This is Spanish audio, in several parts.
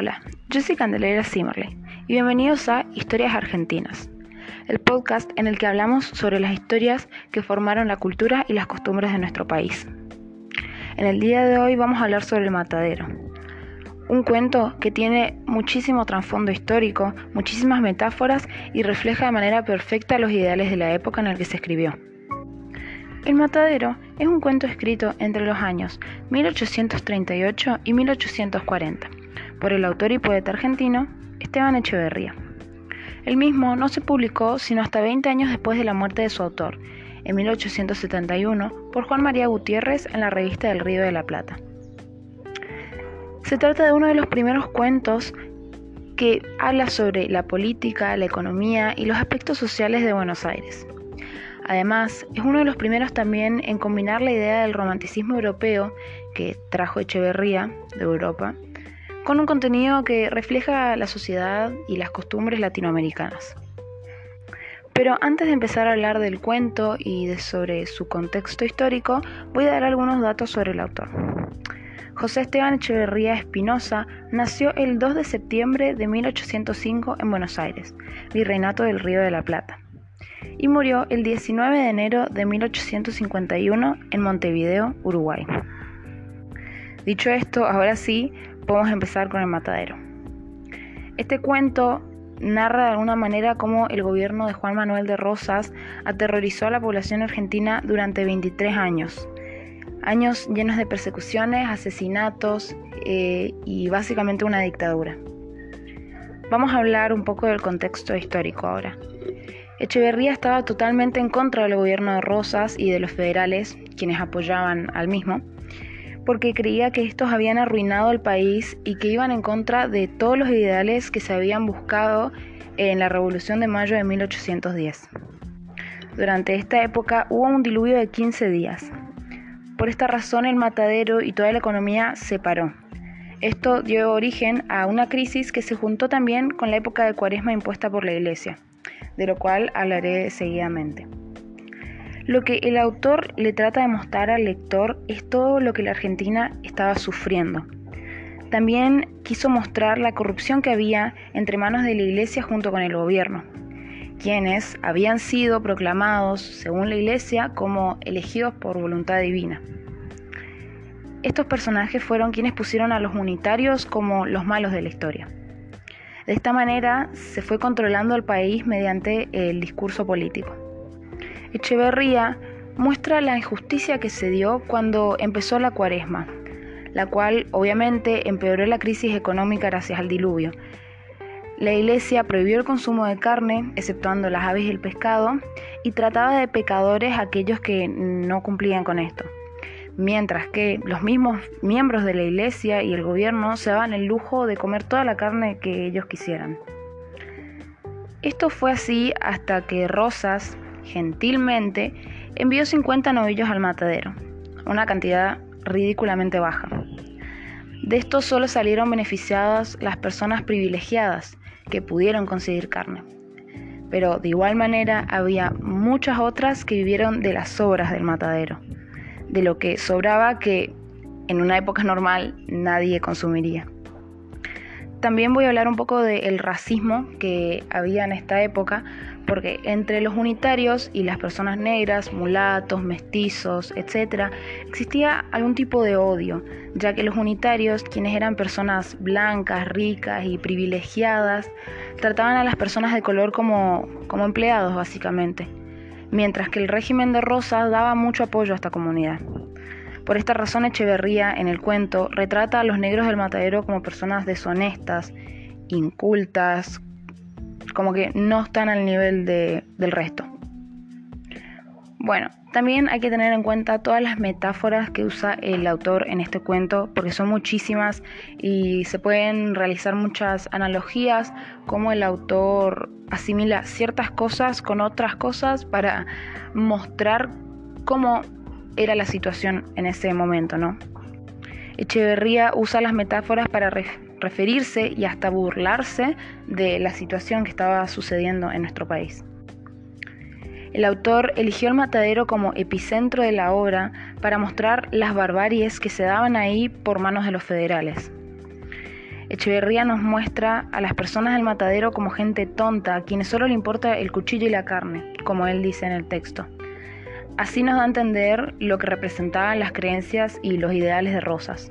Hola, yo soy Candelaria Simmerley y bienvenidos a Historias Argentinas, el podcast en el que hablamos sobre las historias que formaron la cultura y las costumbres de nuestro país. En el día de hoy vamos a hablar sobre el matadero, un cuento que tiene muchísimo trasfondo histórico, muchísimas metáforas y refleja de manera perfecta los ideales de la época en la que se escribió. El Matadero es un cuento escrito entre los años 1838 y 1840 por el autor y poeta argentino Esteban Echeverría. El mismo no se publicó sino hasta 20 años después de la muerte de su autor, en 1871, por Juan María Gutiérrez en la revista del Río de la Plata. Se trata de uno de los primeros cuentos que habla sobre la política, la economía y los aspectos sociales de Buenos Aires. Además, es uno de los primeros también en combinar la idea del romanticismo europeo que trajo Echeverría de Europa con un contenido que refleja la sociedad y las costumbres latinoamericanas. Pero antes de empezar a hablar del cuento y de sobre su contexto histórico, voy a dar algunos datos sobre el autor. José Esteban Echeverría Espinosa nació el 2 de septiembre de 1805 en Buenos Aires, virreinato del Río de la Plata y murió el 19 de enero de 1851 en Montevideo, Uruguay. Dicho esto, ahora sí, podemos empezar con el matadero. Este cuento narra de alguna manera cómo el gobierno de Juan Manuel de Rosas aterrorizó a la población argentina durante 23 años. Años llenos de persecuciones, asesinatos eh, y básicamente una dictadura. Vamos a hablar un poco del contexto histórico ahora. Echeverría estaba totalmente en contra del gobierno de Rosas y de los federales, quienes apoyaban al mismo, porque creía que estos habían arruinado el país y que iban en contra de todos los ideales que se habían buscado en la Revolución de Mayo de 1810. Durante esta época hubo un diluvio de 15 días. Por esta razón el matadero y toda la economía se paró. Esto dio origen a una crisis que se juntó también con la época de cuaresma impuesta por la Iglesia de lo cual hablaré seguidamente. Lo que el autor le trata de mostrar al lector es todo lo que la Argentina estaba sufriendo. También quiso mostrar la corrupción que había entre manos de la Iglesia junto con el gobierno, quienes habían sido proclamados, según la Iglesia, como elegidos por voluntad divina. Estos personajes fueron quienes pusieron a los unitarios como los malos de la historia. De esta manera se fue controlando el país mediante el discurso político. Echeverría muestra la injusticia que se dio cuando empezó la cuaresma, la cual obviamente empeoró la crisis económica gracias al diluvio. La iglesia prohibió el consumo de carne, exceptuando las aves y el pescado, y trataba de pecadores aquellos que no cumplían con esto mientras que los mismos miembros de la iglesia y el gobierno se daban el lujo de comer toda la carne que ellos quisieran. Esto fue así hasta que Rosas, gentilmente, envió 50 novillos al matadero, una cantidad ridículamente baja. De esto solo salieron beneficiadas las personas privilegiadas que pudieron conseguir carne. Pero de igual manera había muchas otras que vivieron de las obras del matadero de lo que sobraba que en una época normal nadie consumiría. También voy a hablar un poco del racismo que había en esta época, porque entre los unitarios y las personas negras, mulatos, mestizos, etc., existía algún tipo de odio, ya que los unitarios, quienes eran personas blancas, ricas y privilegiadas, trataban a las personas de color como, como empleados, básicamente mientras que el régimen de Rosas daba mucho apoyo a esta comunidad. Por esta razón Echeverría en el cuento retrata a los negros del matadero como personas deshonestas, incultas, como que no están al nivel del resto. Bueno, también hay que tener en cuenta todas las metáforas que usa el autor en este cuento, porque son muchísimas y se pueden realizar muchas analogías, como el autor asimila ciertas cosas con otras cosas para mostrar cómo era la situación en ese momento, ¿no? Echeverría usa las metáforas para referirse y hasta burlarse de la situación que estaba sucediendo en nuestro país. El autor eligió el matadero como epicentro de la obra para mostrar las barbaries que se daban ahí por manos de los federales. Echeverría nos muestra a las personas del matadero como gente tonta, a quienes solo le importa el cuchillo y la carne, como él dice en el texto. Así nos da a entender lo que representaban las creencias y los ideales de Rosas.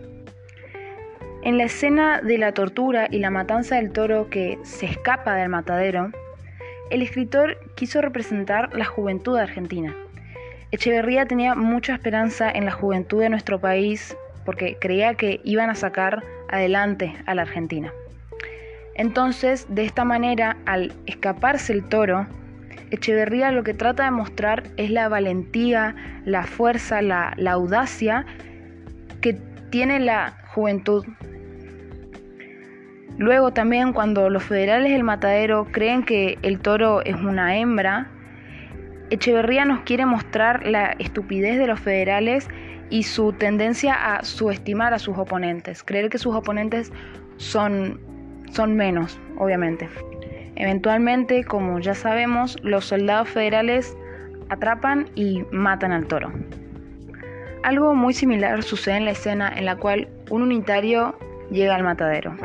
En la escena de la tortura y la matanza del toro que se escapa del matadero, el escritor quiso representar la juventud argentina. Echeverría tenía mucha esperanza en la juventud de nuestro país porque creía que iban a sacar adelante a la Argentina. Entonces, de esta manera, al escaparse el toro, Echeverría lo que trata de mostrar es la valentía, la fuerza, la, la audacia que tiene la juventud. Luego también cuando los federales del matadero creen que el toro es una hembra, Echeverría nos quiere mostrar la estupidez de los federales y su tendencia a subestimar a sus oponentes, creer que sus oponentes son, son menos, obviamente. Eventualmente, como ya sabemos, los soldados federales atrapan y matan al toro. Algo muy similar sucede en la escena en la cual un unitario llega al matadero.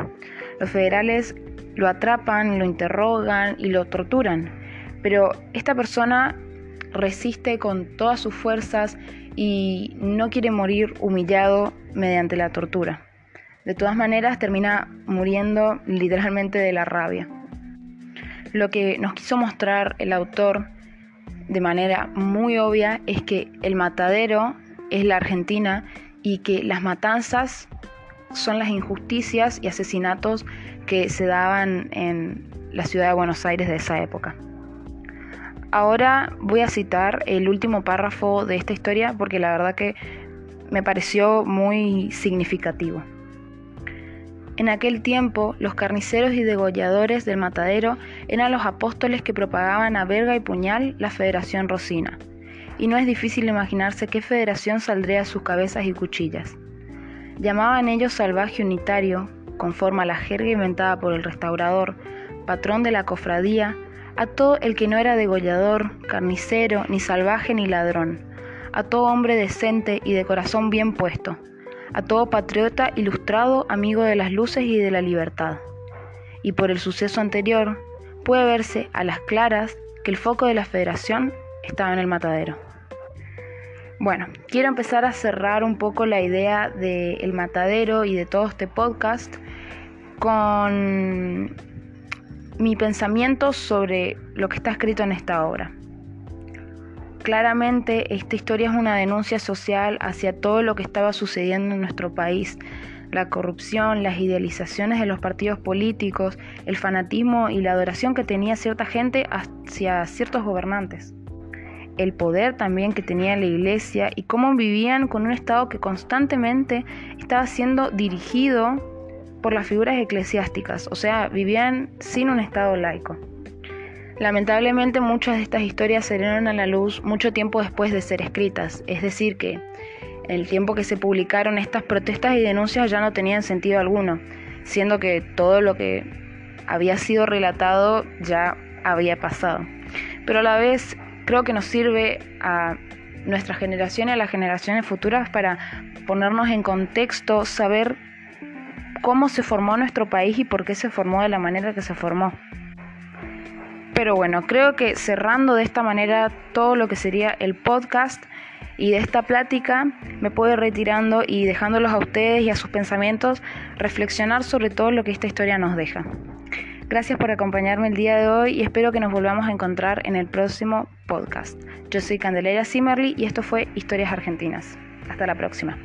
Los federales lo atrapan, lo interrogan y lo torturan, pero esta persona resiste con todas sus fuerzas y no quiere morir humillado mediante la tortura. De todas maneras, termina muriendo literalmente de la rabia. Lo que nos quiso mostrar el autor de manera muy obvia es que el matadero es la Argentina y que las matanzas son las injusticias y asesinatos que se daban en la ciudad de Buenos Aires de esa época. Ahora voy a citar el último párrafo de esta historia porque la verdad que me pareció muy significativo. En aquel tiempo, los carniceros y degolladores del matadero eran los apóstoles que propagaban a verga y puñal la Federación Rosina, y no es difícil imaginarse qué federación saldría a sus cabezas y cuchillas. Llamaban ellos salvaje unitario, conforme a la jerga inventada por el restaurador, patrón de la cofradía, a todo el que no era degollador, carnicero, ni salvaje, ni ladrón, a todo hombre decente y de corazón bien puesto, a todo patriota ilustrado, amigo de las luces y de la libertad. Y por el suceso anterior, puede verse a las claras que el foco de la federación estaba en el matadero. Bueno, quiero empezar a cerrar un poco la idea del matadero y de todo este podcast con mi pensamiento sobre lo que está escrito en esta obra. Claramente esta historia es una denuncia social hacia todo lo que estaba sucediendo en nuestro país, la corrupción, las idealizaciones de los partidos políticos, el fanatismo y la adoración que tenía cierta gente hacia ciertos gobernantes, el poder también que tenía la iglesia y cómo vivían con un Estado que constantemente estaba siendo dirigido por las figuras eclesiásticas, o sea, vivían sin un Estado laico. Lamentablemente muchas de estas historias salieron a la luz mucho tiempo después de ser escritas, es decir, que en el tiempo que se publicaron estas protestas y denuncias ya no tenían sentido alguno, siendo que todo lo que había sido relatado ya había pasado. Pero a la vez creo que nos sirve a nuestra generación y a las generaciones futuras para ponernos en contexto, saber cómo se formó nuestro país y por qué se formó de la manera que se formó. Pero bueno, creo que cerrando de esta manera todo lo que sería el podcast y de esta plática, me puedo ir retirando y dejándolos a ustedes y a sus pensamientos reflexionar sobre todo lo que esta historia nos deja. Gracias por acompañarme el día de hoy y espero que nos volvamos a encontrar en el próximo podcast. Yo soy Candelaria Zimmerly y esto fue Historias Argentinas. Hasta la próxima.